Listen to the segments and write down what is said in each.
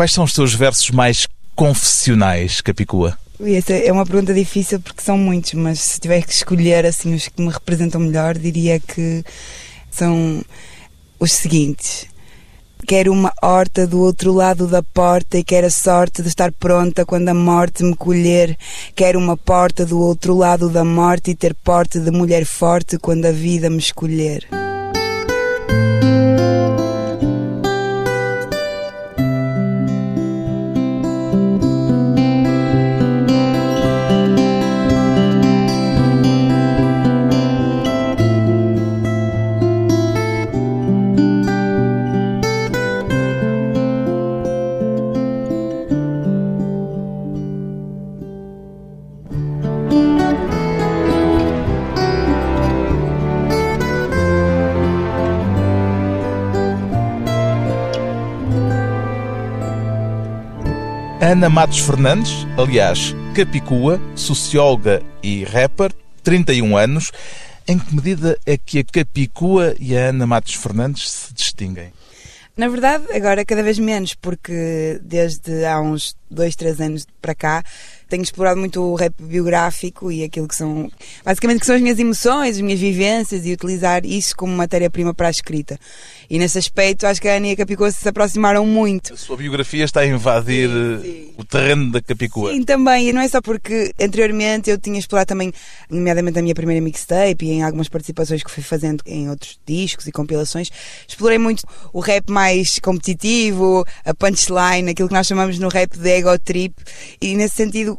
Quais são os teus versos mais confessionais, Capicua? Essa é uma pergunta difícil porque são muitos, mas se tiver que escolher assim os que me representam melhor, diria que são os seguintes. Quero uma horta do outro lado da porta e quero a sorte de estar pronta quando a morte me colher. Quero uma porta do outro lado da morte e ter porte de mulher forte quando a vida me escolher. Ana Matos Fernandes, aliás, Capicua, socióloga e rapper, 31 anos. Em que medida é que a Capicua e a Ana Matos Fernandes se distinguem? Na verdade, agora cada vez menos, porque desde há uns dois, três anos para cá tenho explorado muito o rap biográfico e aquilo que são, basicamente, que são as minhas emoções, as minhas vivências e utilizar isso como matéria-prima para a escrita. E nesse aspecto, acho que a Ana e a Capicua se aproximaram muito. A sua biografia está a invadir sim, sim. o terreno da Capicua. Sim, também. E não é só porque anteriormente eu tinha explorado também, nomeadamente a minha primeira mixtape e em algumas participações que fui fazendo em outros discos e compilações, explorei muito o rap mais competitivo, a punchline, aquilo que nós chamamos no rap de ego trip. E nesse sentido,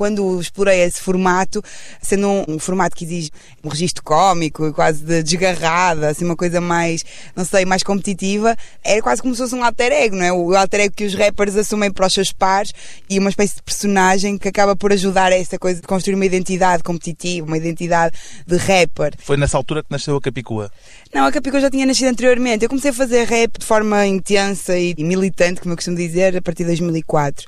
quando explorei esse formato, sendo um, um, formato que exige um registro cómico, quase de desgarrada, assim, uma coisa mais, não sei, mais competitiva, era quase como se fosse um alter ego, não é? O alter ego que os rappers assumem para os seus pares e uma espécie de personagem que acaba por ajudar a essa coisa de construir uma identidade competitiva, uma identidade de rapper. Foi nessa altura que nasceu a Capicua? Não, a Capicua já tinha nascido anteriormente. Eu comecei a fazer rap de forma intensa e militante, como eu costumo dizer, a partir de 2004.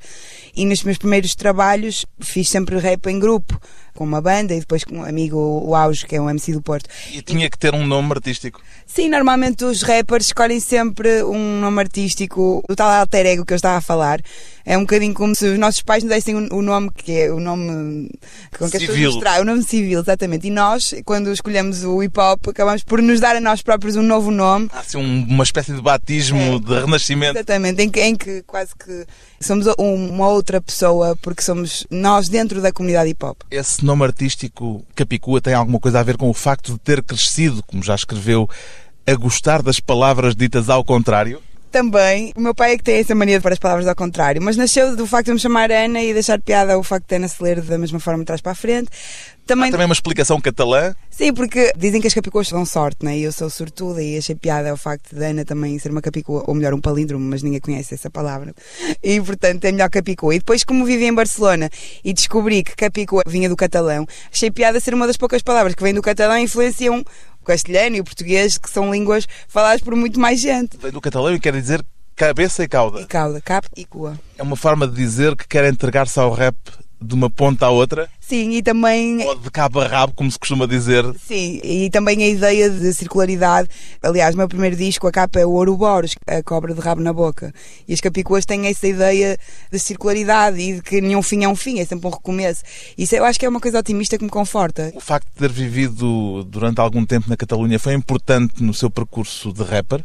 E nos meus primeiros trabalhos fiz sempre rap em grupo, com uma banda e depois com um amigo, o Auge, que é um MC do Porto. E tinha que ter um nome artístico? Sim, normalmente os rappers escolhem sempre um nome artístico, o tal alter ego que eu estava a falar. É um bocadinho como se os nossos pais nos dessem o nome que é o nome com que as pessoas nos o nome civil, exatamente. E nós, quando escolhemos o hip hop, acabamos por nos dar a nós próprios um novo nome. Há assim uma espécie de batismo é, de renascimento. Exatamente, em que, em que quase que somos uma outra pessoa porque somos nós dentro da comunidade hip hop. Esse nome artístico Capicua tem alguma coisa a ver com o facto de ter crescido, como já escreveu, a gostar das palavras ditas ao contrário? Também. O meu pai é que tem essa mania de pôr as palavras ao contrário, mas nasceu do facto de me chamar Ana e deixar piada o facto de Ana se ler da mesma forma de trás para a frente. Também... Há também uma explicação catalã? Sim, porque dizem que as capicuas dão sorte, né? E eu sou sortuda e achei piada o facto de Ana também ser uma capicua, ou melhor, um palíndromo, mas ninguém conhece essa palavra. E portanto é melhor capicua. E depois, como vivi em Barcelona e descobri que capicua vinha do catalão, achei piada ser uma das poucas palavras que vem do catalão e influenciam o castelhano e o português, que são línguas faladas por muito mais gente. Do catalão quer dizer cabeça e cauda. E cauda, cap e cua. É uma forma de dizer que quer entregar-se ao rap de uma ponta à outra? Sim, e também. Ou de cabo a rabo, como se costuma dizer. Sim, e também a ideia de circularidade. Aliás, o meu primeiro disco, a capa é o Ouroboros, a cobra de rabo na boca. E as capicuas têm essa ideia de circularidade e de que nenhum fim é um fim, é sempre um recomeço. Isso eu acho que é uma coisa otimista que me conforta. O facto de ter vivido durante algum tempo na Catalunha foi importante no seu percurso de rapper?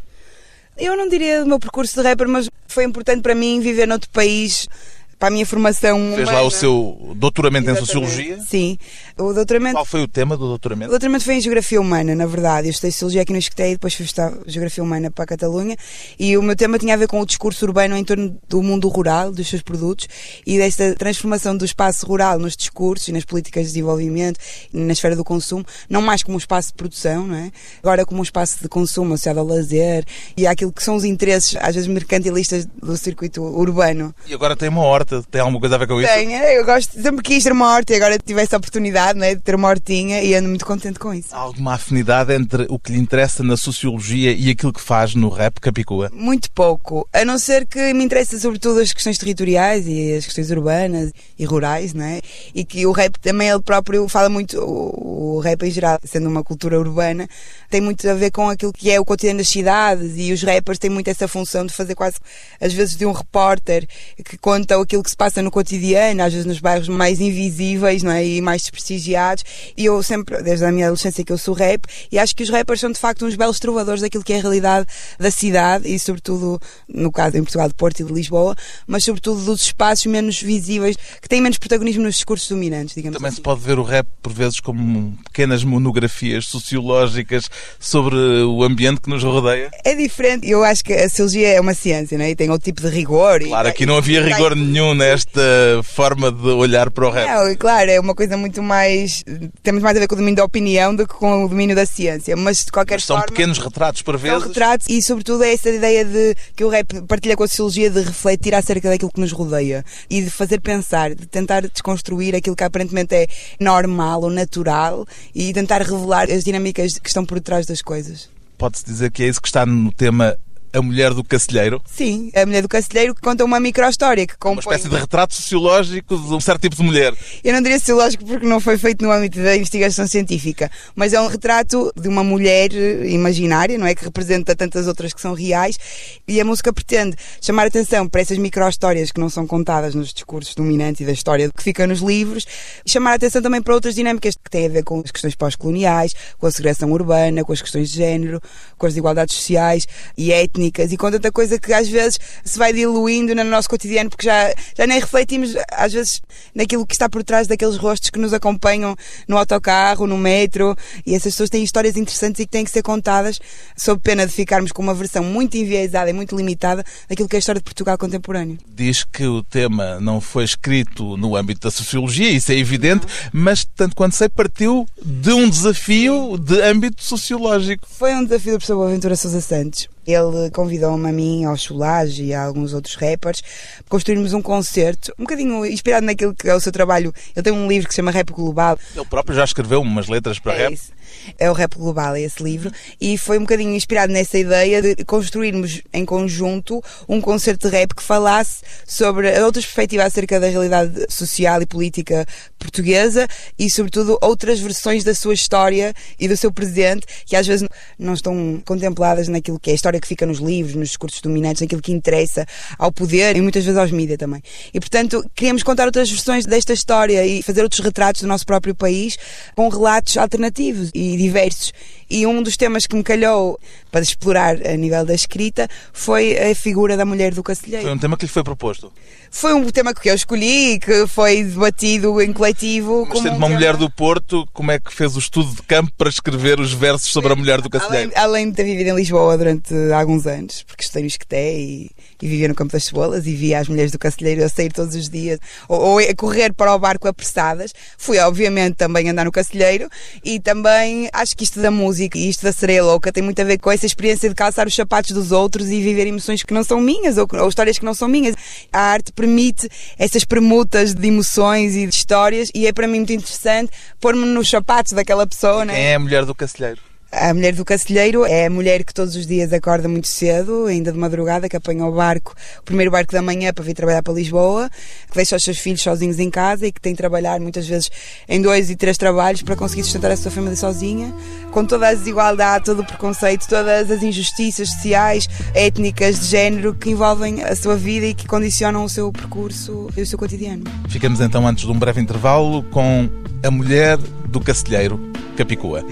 Eu não diria do meu percurso de rapper, mas foi importante para mim viver noutro país para a minha formação. Fez humana. lá o seu doutoramento Exatamente. em Sociologia? Sim. O doutoramento... Qual foi o tema do doutoramento? O doutoramento foi em Geografia Humana, na verdade. Eu estudei Sociologia aqui no Esqueté e depois fui estudar Geografia Humana para a Catalunha. E o meu tema tinha a ver com o discurso urbano em torno do mundo rural, dos seus produtos e desta transformação do espaço rural nos discursos e nas políticas de desenvolvimento na esfera do consumo, não mais como um espaço de produção, não é? Agora como um espaço de consumo associado ao lazer e àquilo que são os interesses, às vezes mercantilistas do circuito urbano. E agora tem uma horta horta tem alguma coisa a ver com isso? Tem, eu gosto, sempre quis ter uma horta e agora tive essa oportunidade né, de ter uma hortinha e ando muito contente com isso. Há alguma afinidade entre o que lhe interessa na sociologia e aquilo que faz no rap Capicua? Muito pouco, a não ser que me interessa sobretudo as questões territoriais e as questões urbanas e rurais, né? E que o rap também ele próprio fala muito, o, o rap em geral, sendo uma cultura urbana, tem muito a ver com aquilo que é o cotidiano das cidades e os rappers têm muito essa função de fazer quase, às vezes, de um repórter que conta aquilo que se passa no cotidiano, às vezes nos bairros mais invisíveis não é? e mais desprestigiados. E eu sempre, desde a minha adolescência, que eu sou rap, e acho que os rappers são de facto uns belos trovadores daquilo que é a realidade da cidade e, sobretudo, no caso em Portugal, de Porto e de Lisboa, mas sobretudo dos espaços menos visíveis, que têm menos protagonismo nos discursos dominantes, digamos Também assim. se pode ver o rap, por vezes, como pequenas monografias sociológicas sobre o ambiente que nos rodeia. É diferente, eu acho que a sociologia é uma ciência, não é? E tem outro tipo de rigor. Claro, e, aqui não havia rigor nenhum nesta forma de olhar para o rap. Não, claro, é uma coisa muito mais. Temos mais a ver com o domínio da opinião do que com o domínio da ciência. Mas de qualquer Mas são forma. pequenos retratos, por São vezes. retratos e, sobretudo, é essa ideia de que o rap partilha com a sociologia de refletir acerca daquilo que nos rodeia e de fazer pensar, de tentar desconstruir aquilo que aparentemente é normal ou natural e tentar revelar as dinâmicas que estão por trás das coisas. Pode-se dizer que é isso que está no tema A Mulher do Cacilheiro. Sim, a mulher do Cacilheiro que conta uma micro-história que compõe. Uma espécie de retrato sociológico de um certo tipo de mulher. Eu não diria sociológico porque não foi feito no âmbito da investigação científica, mas é um retrato de uma mulher eh, imaginária, não é? Que representa tantas outras que são reais e a música pretende chamar a atenção para essas micro-histórias que não são contadas nos discursos dominantes e da história que fica nos livros e chamar a atenção também para outras dinâmicas que têm a ver com as questões pós-coloniais, com a segregação urbana, com as questões de género, com as desigualdades sociais e étnicas e com tanta coisa que às vezes se vai diluindo no nosso cotidiano porque já, já nem refletimos às vezes naquilo que está por trás daqueles rostos que nos acompanham no autocarro, no metro e essas pessoas têm histórias interessantes e que têm que ser contadas sob pena de ficarmos com uma versão muito enviesada e muito limitada daquilo que é a história de Portugal contemporâneo. Diz que o tema não foi escrito no âmbito da sociologia, isso é evidente, mas, tanto quanto sei, partiu de um desafio de âmbito sociológico. Foi um desafio do professor Boaventura Sousa Santos. Ele convidou-me a mim, ao Chulage e a alguns outros rappers para construirmos um concerto, um bocadinho inspirado naquilo que é o seu trabalho. Ele tem um livro que se chama Rap Global. Ele próprio já escreveu umas letras para É rap. isso. É o Rap Global, é esse livro. E foi um bocadinho inspirado nessa ideia de construirmos em conjunto um concerto de rap que falasse sobre outras perspectivas acerca da realidade social e política portuguesa e, sobretudo, outras versões da sua história e do seu presente que às vezes não estão contempladas naquilo que é a história que fica nos livros, nos discursos dominantes, naquilo que interessa ao poder e muitas vezes aos mídias também. E, portanto, queríamos contar outras versões desta história e fazer outros retratos do nosso próprio país com relatos alternativos e diversos. E um dos temas que me calhou para explorar a nível da escrita foi a figura da mulher do Foi Cacilheiro. um tema que lhe foi proposto. Foi um tema que eu escolhi, que foi debatido em coletivo. Mas como sendo um uma tema- mulher do Porto, como é que fez o estudo de campo para escrever os versos sobre a mulher do Cacilheiro? Além, além de ter vivido em Lisboa durante alguns anos, porque estudei no Esqueté e, e vivia no Campo das Cebolas e via as mulheres do Cacilheiro a sair todos os dias ou, ou a correr para o barco apressadas, fui obviamente também andar no Cacilheiro e também acho que isto da música e isto da sereia louca tem muito a ver com essa experiência de calçar os sapatos dos outros e viver emoções que não são minhas ou, ou histórias que não são minhas. A arte permite essas permutas de emoções e de histórias e é para mim muito interessante pôr-me nos sapatos daquela pessoa, né? Quem é a mulher do Cacilheiro? A mulher do Cacilheiro é a mulher que todos os dias acorda muito cedo, ainda de madrugada, que apanha o barco, o primeiro barco da manhã para vir trabalhar para Lisboa, que deixa os seus filhos sozinhos em casa e que tem de trabalhar muitas vezes em dois e três trabalhos para conseguir sustentar a sua família sozinha, com toda a desigualdade, todo o preconceito, todas as injustiças sociais, étnicas, de género que envolvem a sua vida e que condicionam o seu percurso e o seu cotidiano. Ficamos então antes de um breve intervalo com a mulher do Cacilheiro, Capicua.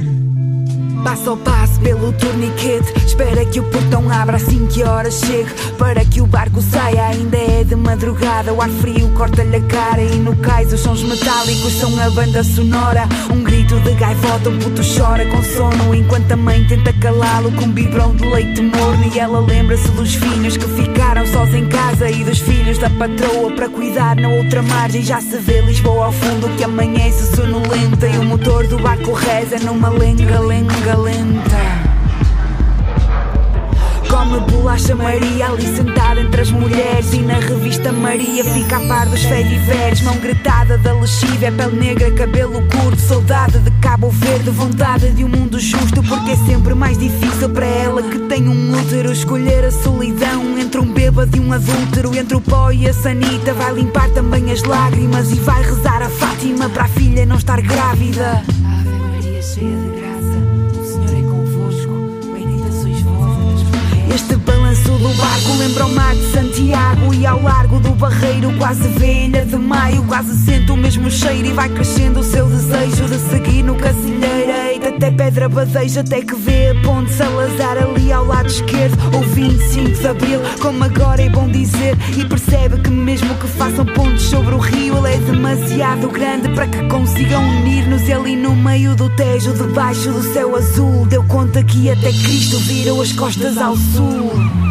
Passo ao passo pelo torniquete Espera que o portão abra assim que a hora chegue Para que o barco saia ainda é madrugada O ar frio corta-lhe a cara e no cais os sons metálicos são a banda sonora. Um grito de gaivota, o puto chora com sono Enquanto a mãe tenta calá-lo com um biberão de leite morno E ela lembra-se dos filhos que ficaram sós em casa E dos filhos da patroa para cuidar na outra margem. Já se vê Lisboa ao fundo que amanhece sonolenta E o motor do barco reza numa lenga, lenga lenta come bolacha Maria ali sentada entre as mulheres e na revista Maria. Fica a par dos fediveres mão gretada da lexívia pele negra cabelo curto saudade de Cabo Verde vontade de um mundo justo porque é sempre mais difícil para ela que tem um útero. Escolher a solidão entre um bêbado e um adúltero entre o pó e a sanita vai limpar também as lágrimas e vai rezar a Fátima para a filha não estar grávida. Ave Maria cheia de Este balanço do barco lembra o mar de Santiago E ao largo do barreiro quase velha de maio Quase sente o mesmo cheiro e vai crescendo o seu desejo De seguir no cacilheiro Eita até pedra badeja Até que vê a ponte Salazar ali ao lado esquerdo. Ou 25 de Abril, como agora é bom dizer E percebe que mesmo que façam pontes sobre o rio Ele é demasiado grande para que consigam unir-nos. Ali no meio do Tejo, debaixo do céu azul Deu conta que até Cristo virou as costas ao sul Ali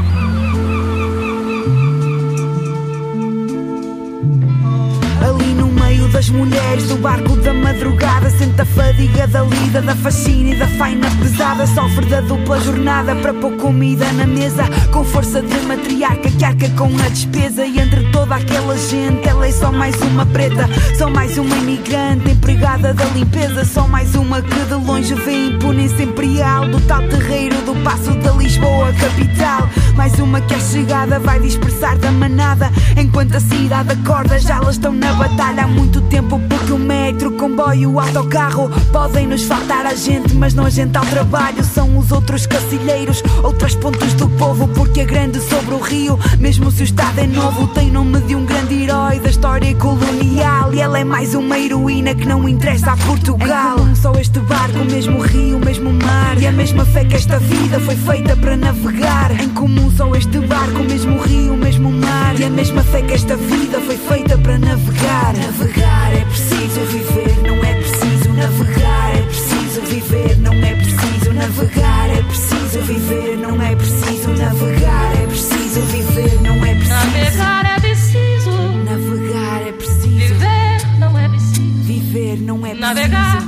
das mulheres do barco da madrugada Sente a fadiga da lida, da faxina e da faina pesada Sofre da dupla jornada para pôr comida na mesa Com força de matriarca que arca com a despesa E entre toda aquela gente ela é só mais uma preta Só mais uma imigrante empregada da limpeza Só mais uma que de longe vê imponência imperial Do tal terreiro do passo da Lisboa capital. Mais uma que à chegada vai dispersar da manada Enquanto a cidade acorda já elas estão na batalha há muito tempo Porque o metro, o comboio, o autocarro Podem nos faltar a gente mas não a gente ao trabalho. São os outros cacilheiros, outras pontes do povo Porque a grande sobre o rio, mesmo se o estado é novo Tem nome de um grande herói da história colonial. E ela é mais uma heroína que não interessa a Portugal. Em comum só este barco, o mesmo rio, o mesmo mar. E a mesma fé que esta vida foi feita para navegar. Em comum só este barco, o mesmo rio, o mesmo mar. E a mesma fé que esta vida foi feita para navegar. Navegar é preciso viver, não é preciso navegar, é preciso viver, não é preciso navegar, é preciso viver, não é preciso navegar, é preciso viver, não é preciso navegar é preciso navegar é preciso viver, não é preciso viver, não é preciso navegar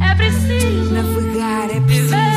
é preciso navegar é preciso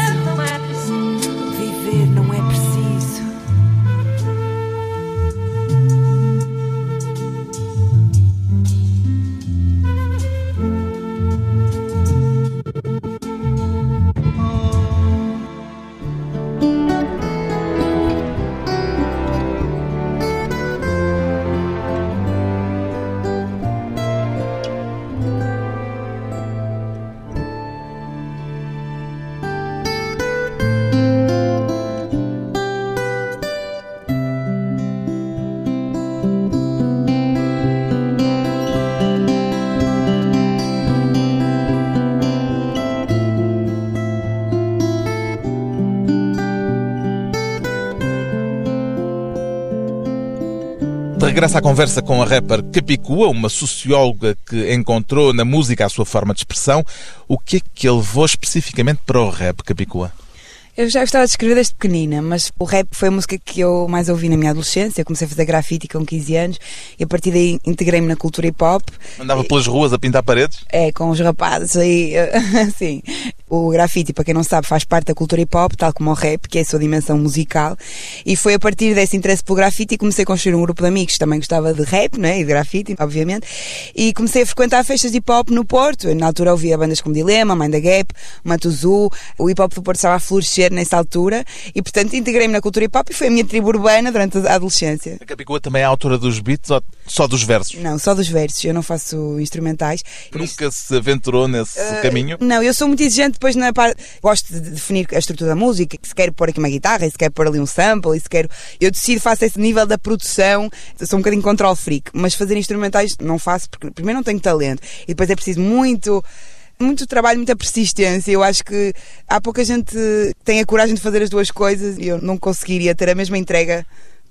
regressa à conversa com a rapper Capicua, uma socióloga que encontrou na música a sua forma de expressão. O que é que a levou especificamente para o rap, Capicua? Eu já gostava de escrever desde pequenina, mas o rap foi a música que eu mais ouvi na minha adolescência. Eu comecei a fazer grafite com 15 anos e a partir daí integrei-me na cultura hip hop. Andava e... pelas ruas a pintar paredes? É, com os rapazes aí, assim. O grafite, para quem não sabe, faz parte da cultura hip hop, tal como o rap, que é a sua dimensão musical. E foi a partir desse interesse pelo grafite que comecei a construir um grupo de amigos. Também gostava de rap, né? E de grafite, obviamente. E comecei a frequentar festas de hip hop no Porto. Na altura ouvia bandas como Dilema, Mind the Gap, Matuzu. O hip hop do Porto estava a florescer nessa altura e, portanto, integrei-me na cultura hip hop e foi a minha tribo urbana durante a adolescência. A Capicua também é autora dos beats ou só dos versos? Não, só dos versos. Eu não faço instrumentais. Nunca isso... se aventurou nesse uh, caminho? Não, eu sou muito exigente depois na parte. Gosto de definir a estrutura da música, se quero pôr aqui uma guitarra, se quero pôr ali um sample, se quero. Eu decido, faço esse nível da produção. sou um bocadinho control freak, mas fazer instrumentais não faço porque, primeiro, não tenho talento e depois é preciso muito muito trabalho, muita persistência. Eu acho que há pouca gente que tem a coragem de fazer as duas coisas e eu não conseguiria ter a mesma entrega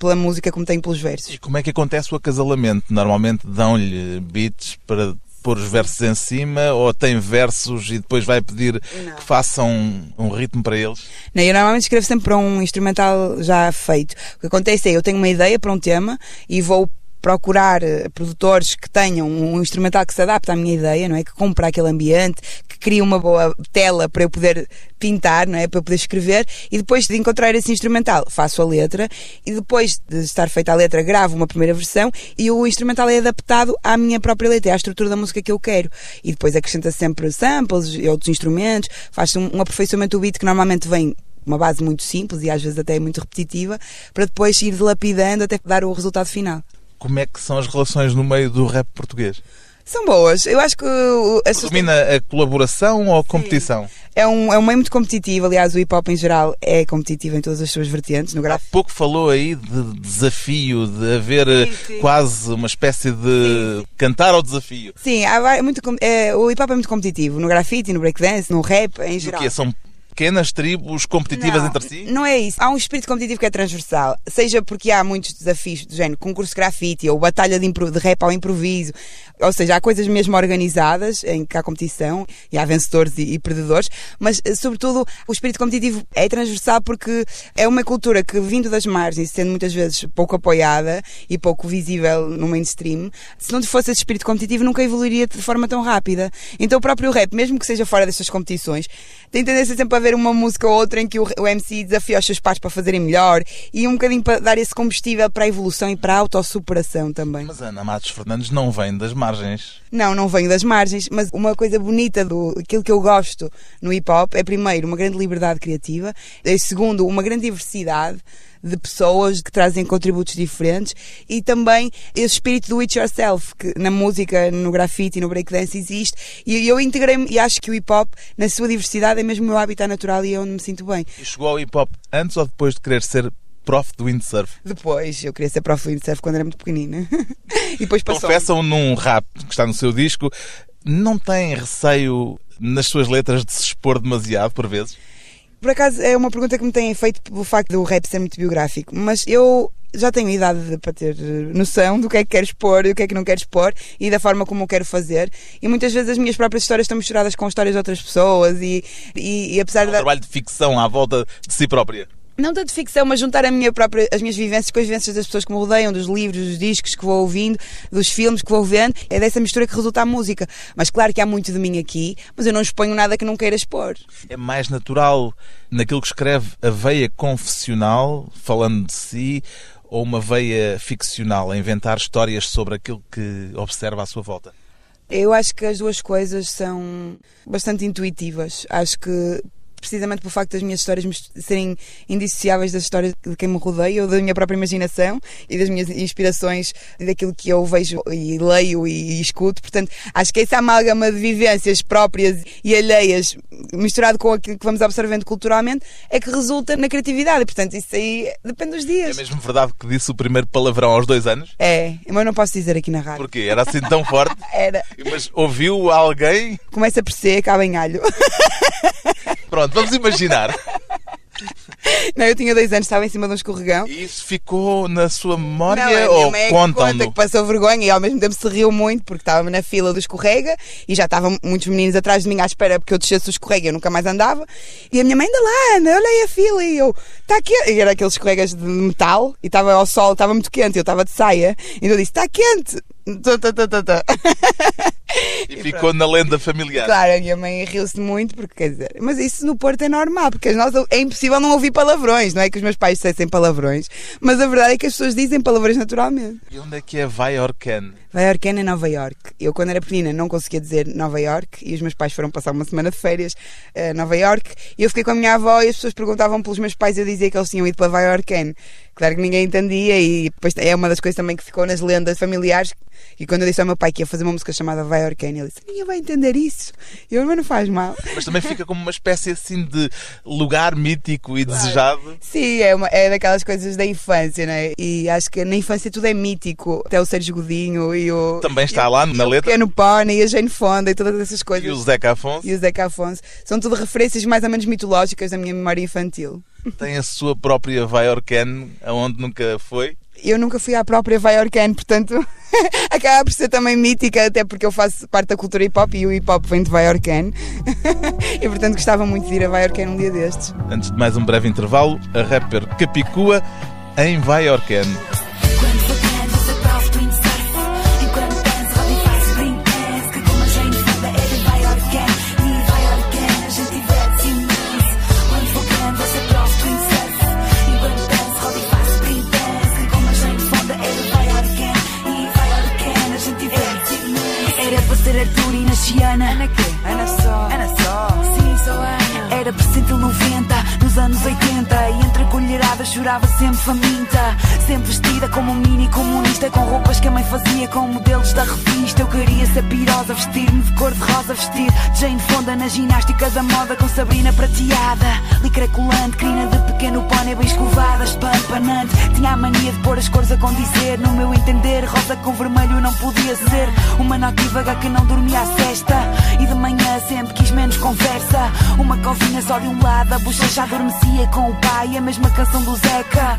pela música como tenho pelos versos. E como é que acontece o acasalamento? Normalmente dão-lhe beats para pôr os versos em cima ou tem versos e depois vai pedir não. que façam um, um, ritmo para eles? Não, eu normalmente escrevo sempre para um instrumental já feito. O que acontece é eu tenho uma ideia para um tema e vou procurar eh, produtores que tenham um instrumental que se adapte à minha ideia, não é? Que compre aquele ambiente, cria uma boa tela para eu poder pintar, não é? Para eu poder escrever e depois de encontrar esse instrumental, faço a letra e depois de estar feita a letra, gravo uma primeira versão e o instrumental é adaptado à minha própria letra, à estrutura da música que eu quero. E depois acrescenta sempre samples e outros instrumentos, faz um, um aperfeiçoamento do beat que normalmente vem uma base muito simples e às vezes até muito repetitiva, para depois ir dilapidando até dar o resultado final. Como é que são as relações no meio do rap português? São boas. Eu acho que o- as pessoas têm- Domina a colaboração ou a competição? é um, é um meio muito competitivo. Aliás, o hip hop em geral é competitivo em todas as suas vertentes. No Há gráfico. pouco falou aí de desafio, de haver eh, sim. quase uma espécie de cantar ao desafio. Sim, há muito, é, o hip hop é muito competitivo. No grafite, no breakdance, no rap, em E o geral. quê? São pequenas tribos competitivas não, entre si? Não é isso. Há um espírito competitivo que é transversal. Seja porque há muitos desafios do género concurso de grafite ou batalha de, de rap ao improviso. Ou seja, há coisas mesmo organizadas em que há competição e há vencedores e, e perdedores. Mas, eh, sobretudo, o espírito competitivo é transversal porque é uma cultura que, vindo das margens, sendo muitas vezes pouco apoiada e pouco visível no mainstream, se não fosse esse espírito competitivo, nunca evoluiria de forma tão rápida. Então, o próprio rap, mesmo que seja fora destas competições, tem tendência sempre a haver uma música ou outra em que o, o MC desafia os seus pares para fazerem melhor e um bocadinho para dar esse combustível para a evolução e para a autossuperação também. Mas Ana Matos Fernandes não vem das margens. Não, não venho das margens, mas uma coisa bonita do aquilo que eu gosto no hip hop é primeiro uma grande liberdade criativa, e segundo uma grande diversidade de pessoas que trazem contributos diferentes e também esse espírito do it yourself que na música, no grafite e no breakdance existe e eu integrei-me e acho que o hip hop na sua diversidade é mesmo o meu habitat natural e é onde me sinto bem. E chegou ao hip hop antes ou depois de querer ser prof de windsurf? Depois, eu queria ser prof de windsurf quando era muito pequenina. e depois passou. Confessam num rap que está no seu disco, não tem receio nas suas letras de se expor demasiado por vezes? Por acaso é uma pergunta que me têm feito pelo facto do rap ser muito biográfico, mas eu já tenho idade de- para ter eh, noção do que é que quero expor e o que é que não quero expor e da forma como eu quero fazer. E muitas vezes as minhas próprias histórias estão misturadas com histórias de outras pessoas e, e, e apesar Um da. trabalho de ficção à volta de si própria. Não tanto ficção, mas juntar a minha própria, as minhas vivências com as vivências das pessoas que me rodeiam, dos livros, dos discos que vou ouvindo, dos filmes que vou vendo. É dessa mistura que resulta a música. Mas claro que há muito de mim aqui, mas eu não exponho nada que não queira expor. É mais natural naquilo que escreve a veia confessional, falando de si, ou uma veia ficcional, a inventar histórias sobre aquilo que observa à sua volta? Eu acho que as duas coisas são bastante intuitivas. Acho que precisamente pelo facto das minhas histórias serem indissociáveis das histórias de quem me rodeia, ou da minha própria imaginação e das minhas inspirações e daquilo que eu vejo e leio e, escuto. Portanto, acho que essa amálgama de vivências próprias e alheias, misturado com aquilo que vamos observando culturalmente, é que resulta na criatividade. Portanto, isso aí depende dos É dias. mesmo verdade que disse o primeiro palavrão aos dois anos? É, mas não posso dizer aqui na rádio. Porquê? Era assim tão forte? Era. Mas ouviu alguém? Começa por ser, acaba em alho. Pronto, vamos imaginar. Não, eu tinha dois anos, estava em cima de um escorregão. E isso ficou na sua memória Não, ou é contam conta que passou vergonha e ao mesmo tempo se riu muito porque estava na fila do escorrega e já estavam muitos meninos atrás de mim à espera porque eu descesse o escorrega e eu nunca mais andava. E a minha mãe anda lá, anda, olha aí a fila e eu, está quente. E era aqueles escorregas de metal e estava ao sol, estava muito quente, eu estava de saia. E eu disse, está quente. Tá, tá, tá, tá, tá. E ficou na lenda familiar. Claro, a minha mãe riu-se muito, porque quer dizer, mas isso no Porto é normal, porque nós, é impossível não ouvir palavrões, não é que os meus pais dissessem palavrões, mas a verdade é que as pessoas dizem palavrões naturalmente. E onde é que é Vaiorcan? Nova York é Nova York. Eu, quando era pequenina, não conseguia dizer Nova York e os meus pais foram passar uma semana de férias a Nova York e eu fiquei com a minha avó e as pessoas perguntavam pelos meus pais e eu dizia que eles tinham ido para York. Claro que ninguém entendia e depois é uma das coisas também que ficou nas lendas familiares. E quando eu disse ao meu pai que ia fazer uma música chamada York, ele disse: Ninguém vai entender isso. E eu, mas não faz mal. Mas também fica como uma espécie assim de lugar mítico e desejado. Sim, é, uma, é daquelas coisas da infância, né? E acho que na infância tudo é mítico. Até o Sérgio Godinho e o. Também está lá na letra. Pequeno Pony e a Jane Fonda e todas essas coisas. E o Zeca Afonso e o Zeca Afonso. São tudo referências mais ou menos mitológicas da minha memória infantil. tem a sua própria Vaiorcan, aonde nunca foi. Eu nunca fui à própria Vaiorcan, portanto acaba por ser também mítica, até porque eu faço parte da cultura hip hop e o hip hop vem de Vaiorcan. e portanto gostava muito de ir a Vaiorcan um dia destes. Antes de mais um breve intervalo, a rapper Capicua em Vaiorcan. Nasci Ana. Quê? Ana só. Ana só. Sim, sou Ana. Era presente 90, nos anos 80. Colheradas chorava sempre faminta. Sempre vestida como um mini comunista. Com roupas que a mãe fazia com modelos da revista. Eu queria ser pirosa, vestir-me de cor de rosa. Vestir Jane Fonda na ginástica da moda com Sabrina prateada. Licra colante, crina de pequeno pônei bem escovada. Espampanante. Tinha a mania de pôr as cores a condizer. No meu entender, rosa com vermelho não podia ser. Uma notívaga que não dormia à cesta. E de manhã sempre quis menos conversa. Uma covinha só de um lado, a bochecha adormecia com o pai. A mesma canção do Zeca.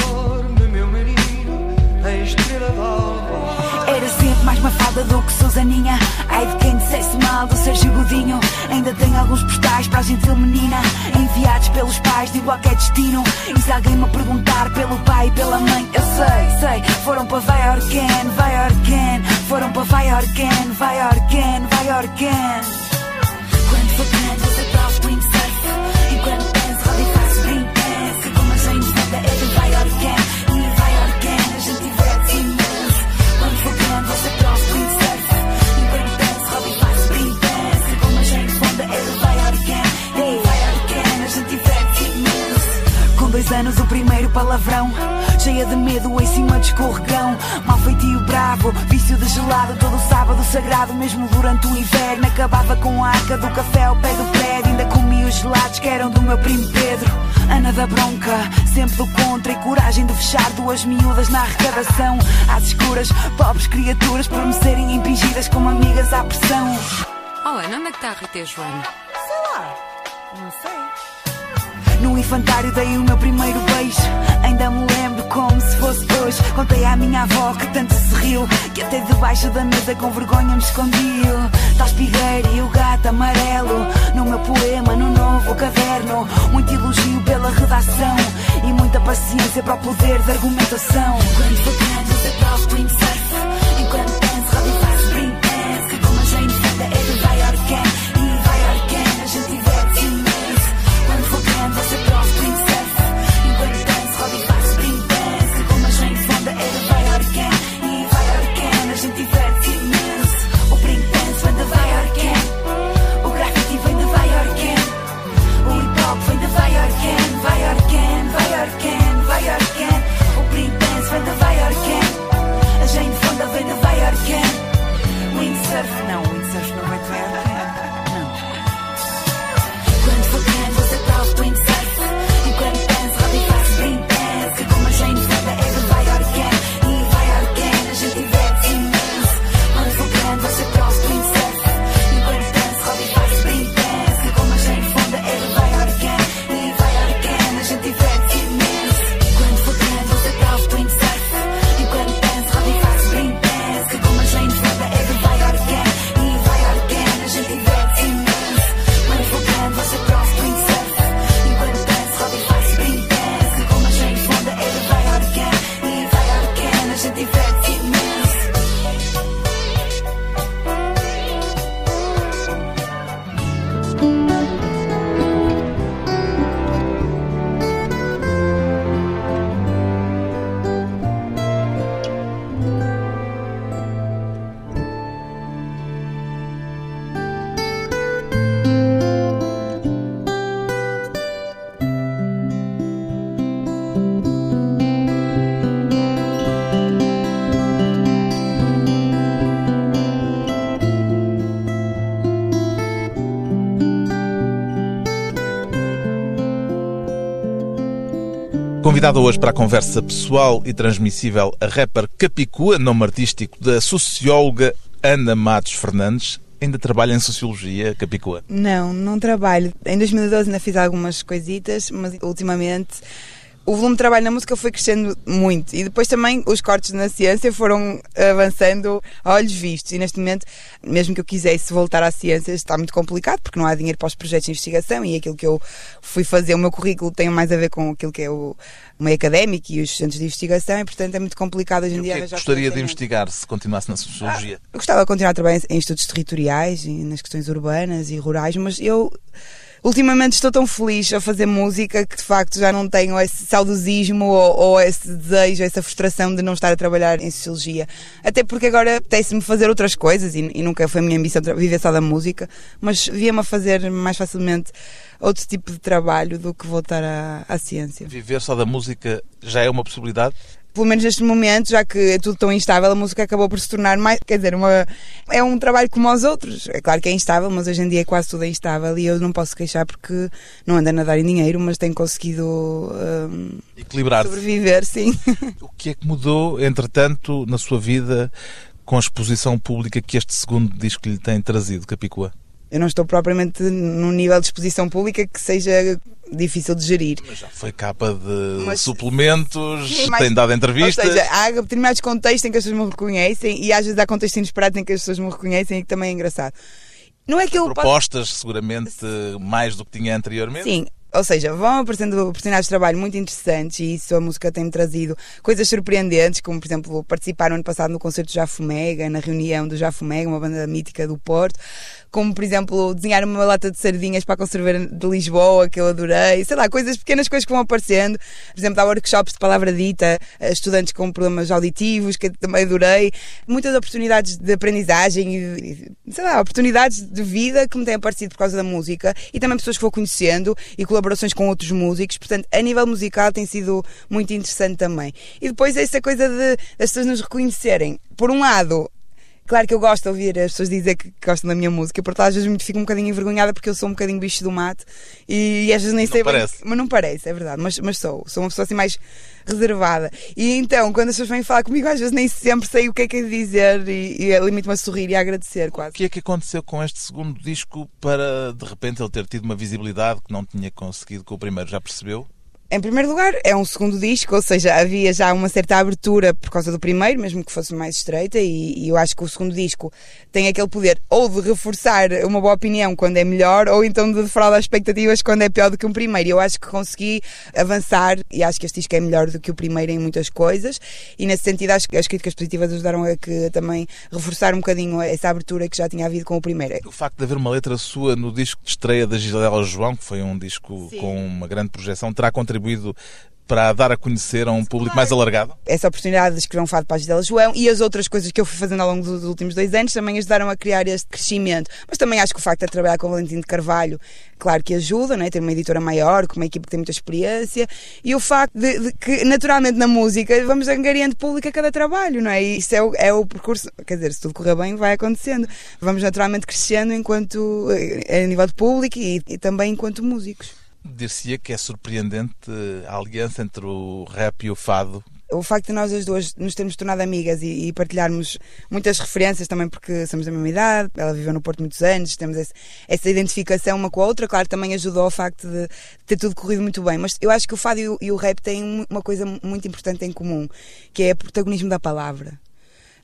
Dorme, meu menino, a estrela d'alva. Era sempre mais mafada do que Susaninha. Ai de quem dissesse mal do Sérgio Godinho. Ainda tenho alguns postais para a gentil menina. Enviados pelos pais de igual que é destino. E se alguém me perguntar pelo pai e pela mãe, eu sei, sei. Foram para Vai Orquen, Vai Orquen. Foram para Vai Orquen, Vai Orquen, Vai Orquen. Palavrão. Cheia de medo em cima de escorregão. Mal feitio bravo, vício de gelado. Todo sábado sagrado, mesmo durante o inverno. Acabava com a arca do café ao pé do prédio. Ainda comia os gelados que eram do meu primo Pedro. Ana da bronca, sempre do contra. E coragem de fechar duas miúdas na arrecadação. Às escuras, pobres criaturas por me serem impingidas como amigas à pressão. Oh, Ana, onde é que está a Rita e a Joana? Não sei. Infantário dei o meu primeiro beijo. Ainda me lembro como se fosse hoje. Contei à minha avó que tanto se riu. Que até debaixo da mesa com vergonha me escondiu. Tal espigueira e o gato amarelo. No meu poema, no novo caderno. Muito elogio pela redação. E muita paciência para o poder de argumentação. Quando você prova windsurf. Enquanto Convidada hoje para a conversa pessoal e transmissível a rapper Capicua, nome artístico da socióloga Ana Matos Fernandes. Ainda trabalha em Sociologia, Capicua? Não, não trabalho. Em 2012 ainda fiz algumas coisitas, mas ultimamente o volume de trabalho na música foi crescendo muito. E depois também os cortes na ciência foram avançando a olhos vistos. E neste momento, mesmo que eu quisesse voltar à ciência, está muito complicado porque não há dinheiro para os projetos de investigação e aquilo que eu fui fazer, o meu currículo tem mais a ver com aquilo que é o meio académico e os centros de investigação e portanto é muito complicado hoje em o que dia é que gostaria de investigar se continuasse na Sociologia? Eu gostava de continuar a trabalhar em estudos territoriais e nas questões urbanas e rurais, mas eu ultimamente estou tão feliz a fazer música que de facto já não tenho esse saudosismo ou, ou esse desejo, essa frustração de não estar a trabalhar em sociologia. Até porque agora apetece-me fazer outras coisas e, e nunca foi a minha ambição viver só da música, mas via-me a fazer mais facilmente outro tipo de trabalho do que voltar à, à ciência. Viver só da música já é uma possibilidade? Pelo menos neste momento, já que é tudo tão instável, a música acabou por se tornar mais. Quer dizer, uma, é um trabalho como os outros. É claro que é instável, mas hoje em dia quase tudo é instável e eu não posso queixar porque não ando a nadar em dinheiro, mas tenho conseguido hum, Equilibrar-se. sobreviver, sim. O que é que mudou, entretanto, na sua vida com a exposição pública que este segundo disco lhe tem trazido, Capicua? Eu não estou propriamente num nível de exposição pública que seja difícil de gerir. Mas já foi capa de Mas- suplementos, mas- tem dado Ou entrevistas. seja, há determinados contextos em que as pessoas me reconhecem e às vezes há contextos inesperados em que as pessoas me reconhecem e que também é engraçado. Não é que eu propostas, seguramente mais do que tinha anteriormente. Sim, ou seja, vão aparecendo oportunidades de trabalho muito interessantes e isso a música tem-me trazido coisas surpreendentes, como por exemplo participar no ano passado no concerto do Jafumega, na reunião do Jafumega, uma banda mítica do Porto, como por exemplo desenhar uma lata de sardinhas para a conserveira de Lisboa, que eu adorei, sei lá, coisas pequenas coisas que vão aparecendo. Por exemplo, há workshops de palavra dita, a estudantes com problemas auditivos, que também adorei. Muitas oportunidades de aprendizagem e, sei lá, oportunidades de vida que me têm aparecido por causa da música e também pessoas que vou conhecendo e colaborações com outros músicos. Portanto, a nível musical tem sido muito interessante também. E depois essa coisa de as pessoas nos reconhecerem. Por um lado, Claro que eu gosto de ouvir as pessoas dizer que gostam da minha música, porque às vezes me fico um bocadinho envergonhada porque eu sou um bocadinho bicho do mato e, às vezes nem Não sei bem- parece. Mas não parece, é verdade, mas, mas sou. Sou uma pessoa assim mais reservada. E então, quando as pessoas vêm falar comigo, às vezes nem sempre sei o que é que é de dizer e, e limito-me a sorrir e a agradecer O quase. que é que aconteceu com este segundo disco para, de repente, ele ter tido uma visibilidade que não tinha conseguido com o primeiro? Já percebeu? Em primeiro lugar, é um segundo disco, ou seja, havia já uma certa abertura por causa do primeiro, mesmo que fosse mais estreita, e, e eu acho que o segundo disco tem aquele poder ou de reforçar uma boa opinião quando é melhor, ou então de defraudar expectativas quando é pior do que um primeiro. E eu acho que consegui avançar e acho que este disco é melhor do que o primeiro em muitas coisas, e nesse sentido acho que as críticas positivas ajudaram a que também reforçar um bocadinho essa abertura que já tinha havido com o primeiro. O facto de haver uma letra sua no disco de estreia da Gisela João, que foi um disco Sim. com uma grande projeção, terá contribuído para dar a conhecer a um público Claro. mais alargado? essa oportunidade de escrever um fado para a Gisela João e as outras coisas que eu fui fazendo ao longo dos últimos dois anos também ajudaram a criar este crescimento. Mas também acho que o facto de trabalhar com o Valentim de Carvalho, claro que ajuda, não é? ter uma editora maior, com uma equipe que tem muita experiência e o facto de, de que, naturalmente, na música vamos angariando público a cada trabalho, não é? E isso é o, é o percurso, quer dizer, se tudo correr bem, vai acontecendo. Vamos naturalmente crescendo enquanto, eh, a nível de público e, e também enquanto músicos. Dir-se-ia que é surpreendente a aliança entre o rap e o fado. o facto de nós as duas nos termos tornado amigas e, e partilharmos muitas referências também porque somos da mesma idade, ela viveu no Porto muitos anos, temos esse- essa identificação uma com a outra, claro, também ajudou ao facto de ter tudo corrido muito bem, mas eu acho que o fado e o, e o rap têm um- uma coisa muito importante em comum, que é o protagonismo da palavra.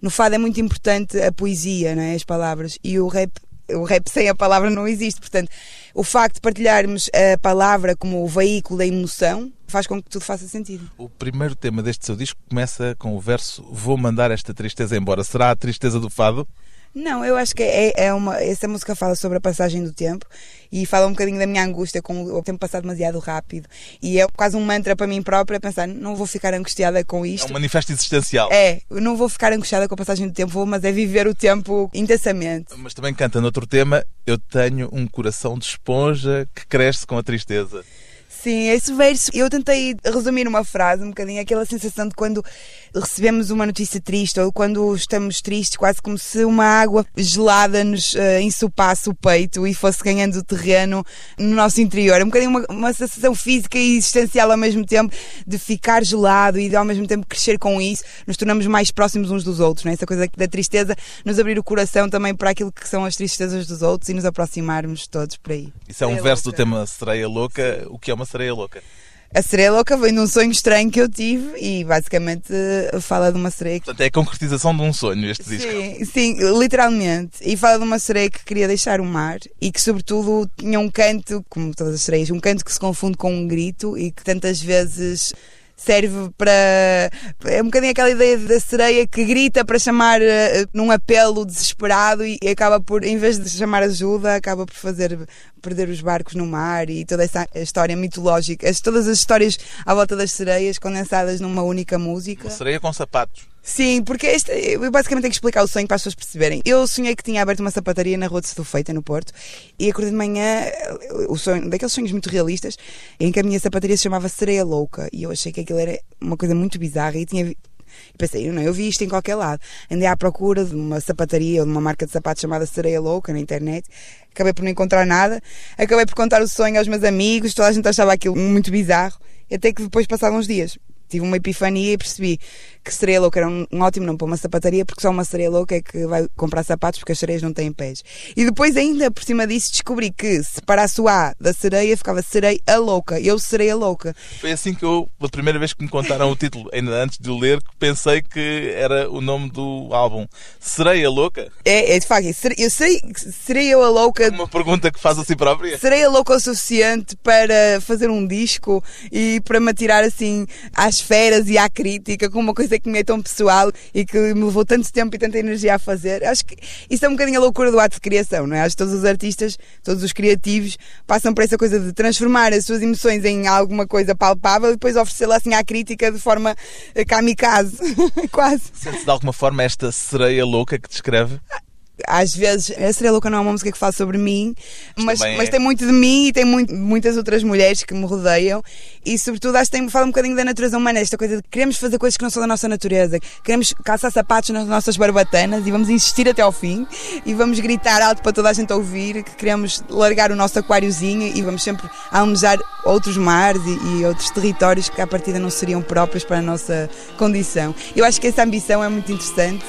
No fado é muito importante a poesia, não é? as palavras, e o rap o rap sem a palavra não existe. Portanto, o facto de partilharmos a palavra como o veículo da emoção faz com que tudo faça sentido. O primeiro tema deste seu disco começa com o verso Vou mandar esta tristeza embora. Será a tristeza do fado? Não, eu acho que é, é uma. Essa música fala sobre a passagem do tempo e fala um bocadinho da minha angústia com o tempo passado demasiado rápido. E é quase um mantra para mim própria pensar: não vou ficar angustiada com É isto. um manifesto existencial. É, não vou ficar angustiada com a passagem do tempo, vou, mas é viver o tempo intensamente. Mas também canta noutro tema Eu tenho um coração de esponja que cresce com a tristeza. Sim, esse verso, eu tentei resumir numa frase um bocadinho aquela sensação de quando recebemos uma notícia triste ou quando estamos tristes, quase como se uma água gelada nos uh, ensopasse o peito e fosse ganhando terreno no nosso interior. É um bocadinho uma, uma sensação física e existencial ao mesmo tempo de ficar gelado e de ao mesmo tempo crescer com isso. Nos tornamos mais próximos uns dos outros, não é? Essa coisa da tristeza, nos abrir o coração também para aquilo que são as tristezas dos outros e nos aproximarmos todos por aí. Isso é um Sereia verso do louca. tema Sereia Louca. O que é uma sereia louca? A sereia louca vem de um sonho estranho que eu tive e basicamente fala de uma sereia que. Portanto, é a concretização de um sonho este disco. Sim, sim, literalmente. E fala de uma sereia que queria deixar o mar e que, sobretudo, tinha um canto, como todas as sereias, um canto que se confunde com um grito e que tantas vezes serve para. É um bocadinho aquela ideia da sereia que grita para chamar eh, num apelo desesperado e acaba por, em vez de chamar ajuda, acaba por fazer perder os barcos no mar e toda essa história mitológica, as- todas as histórias à volta das sereias condensadas numa única música. Uma sereia com sapatos. Sim, porque este, eu basicamente tenho que explicar o sonho para as pessoas perceberem. Eu sonhei que tinha aberto uma sapataria na Rua de Setúfeita, no Porto, e acordei de manhã, o sonho, daqueles sonhos muito realistas, em que a minha sapataria se chamava Sereia Louca, e eu achei que aquilo era uma coisa muito bizarra, e tinha. E pensei, não, eu vi isto em qualquer lado. Andei à procura de uma sapataria ou de uma marca de sapatos chamada Sereia Louca na internet. Acabei por não encontrar nada. Acabei por contar o sonho aos meus amigos. Toda a gente achava aquilo muito bizarro. Até que depois passaram uns dias. Tive uma epifania e percebi que sereia louca era um, um ótimo nome para uma sapataria porque só uma sereia louca é que vai comprar sapatos porque as sereias não têm pés. E depois ainda por cima disso descobri que se parasse o A da sereia ficava sereia louca. Eu sereia louca. Foi assim que eu, pela primeira vez que me contaram o título, ainda antes de o ler, pensei que era o nome do álbum. Sereia Louca? É, é de facto, sere- eu serei, serei eu a louca Uma pergunta que faz a si própria. Serei a louca o suficiente para fazer um disco e para me atirar assim às feras e à crítica com uma coisa que me é tão pessoal e que me levou tanto tempo e tanta energia a fazer. Acho que isso é um bocadinho a loucura do ato de criação, não é? Acho que todos os artistas, todos os criativos passam por essa coisa de transformar as suas emoções em alguma coisa palpável e depois oferecê-la assim à crítica de forma eh, kamikaze, quase. Sente-se de alguma forma esta sereia louca que descreve? Às vezes, a Sereia Louca não é uma música que fala sobre mim, mas, também é. mas tem muito de mim e tem muito- muitas outras mulheres que me rodeiam e, sobretudo, acho que tem, fala um bocadinho da natureza humana, esta coisa de que queremos fazer coisas que não são da nossa natureza, queremos calçar sapatos nas nossas barbatanas e vamos insistir até ao fim e vamos gritar alto para toda a gente ouvir que queremos largar o nosso aquáriozinho e vamos sempre almejar outros mares e, e outros territórios que à partida não seriam próprios para a nossa condição. Eu acho que essa ambição é muito interessante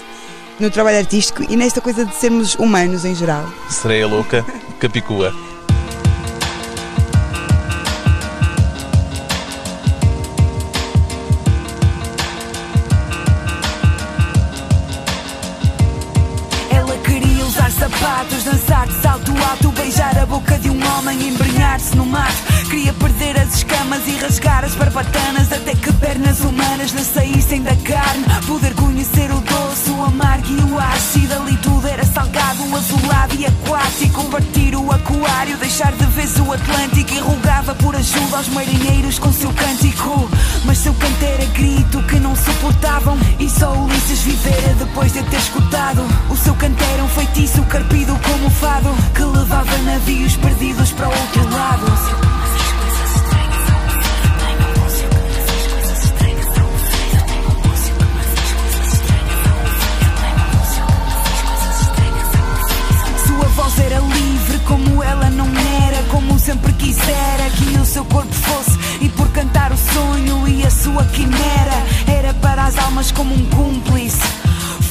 no trabalho artístico e nesta coisa de sermos humanos em geral. Sereia Louca, Capicua. Ela queria usar sapatos, dançar de salto alto, beijar a boca de um homem, embrenhar-se no mato. Queria perder as escamas e rasgar as barbatanas, até que pernas humanas lhe saíssem da carne. Poder conhecer o doce, o amargo e o ácido. Ali tudo era salgado, azulado e aquático. Partir o aquário, deixar de vez o Atlântico. E rogava por ajuda aos marinheiros com seu cântico. Mas seu canto era grito que não suportavam. E só Ulisses vivera depois de ter escutado. O seu canto era um feitiço carpido como fado. Que levava navios perdidos para outro lado. Sempre quisera que o seu corpo fosse. E por cantar o sonho e a sua quimera, era para as almas como um cúmplice.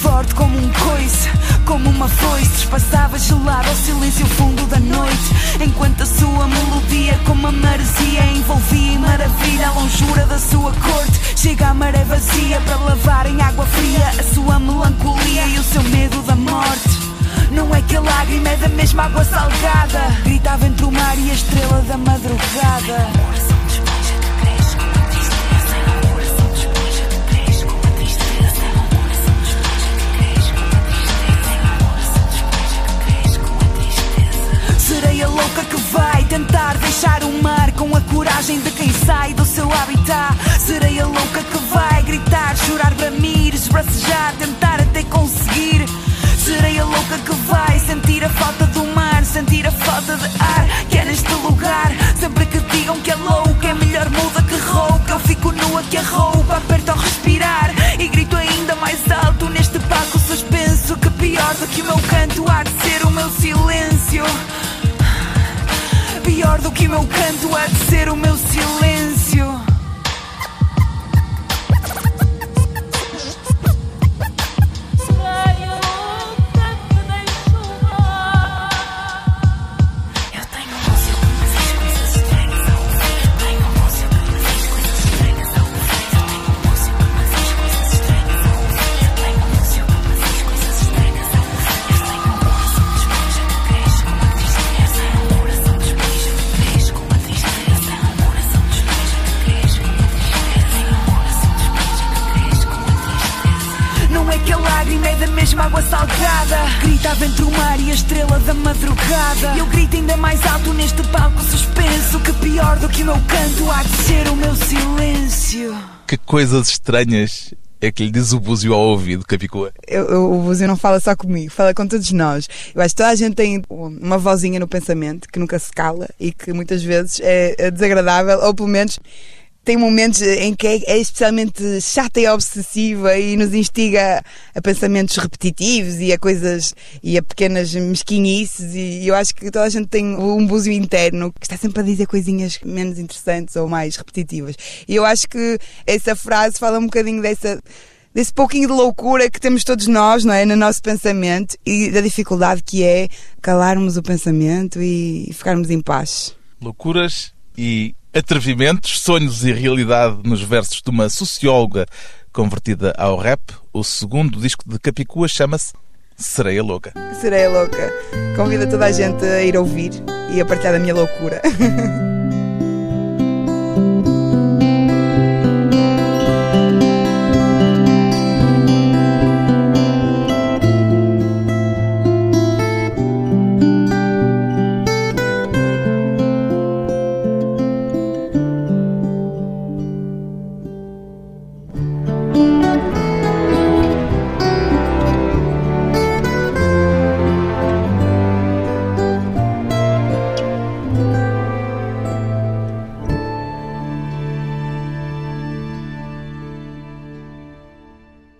Forte como um coice, como uma foice, trespassava gelado ao silêncio fundo da noite. Enquanto a sua melodia, como a maresia, envolvia em maravilha a longura da sua corte. Chega a maré vazia para lavar em água fria a sua melancolia e o seu medo da morte. Não é que a lágrima é da mesma água salgada Gritava entre o mar e a estrela da madrugada Sereia louca que vai tentar deixar o mar com a coragem de quem sai do seu habitat. Sereia louca que vai gritar, chorar, bramir, esbracejar, tentar até conseguir. Sereia louca que vai sentir a falta do mar, sentir a falta de ar que é neste lugar. Sempre que digam que é louca, é melhor muda que rouca. Eu fico nua que a roupa aperta ao respirar e grito ainda mais alto neste palco suspenso. Que pior do que o meu canto há de ser o meu silêncio. Pior do que o meu canto há de ser o meu silêncio. Coisas estranhas é que lhe diz o búzio ao ouvido, Capicua? Eu- eu- o Búzio não fala só comigo, fala com todos nós. Eu acho que toda a gente tem uma vozinha no pensamento que nunca se cala e que muitas vezes é, é desagradável, ou pelo menos tem momentos em que é, é especialmente chata e obsessiva e nos instiga a pensamentos repetitivos e a coisas e a pequenas mesquinhices e eu acho que toda a gente tem um búzio interno que está sempre a dizer coisinhas menos interessantes ou mais repetitivas. E eu acho que essa frase fala um bocadinho dessa desse pouquinho de loucura que temos todos nós, não é? No nosso pensamento e da dificuldade que é calarmos o pensamento e ficarmos em paz. Loucuras e atrevimentos, sonhos e realidade nos versos de uma socióloga convertida ao rap. O segundo disco de Capicua chama-se Sereia Louca. Serei louca. Convido toda a gente a ir ouvir e a partilhar da minha loucura.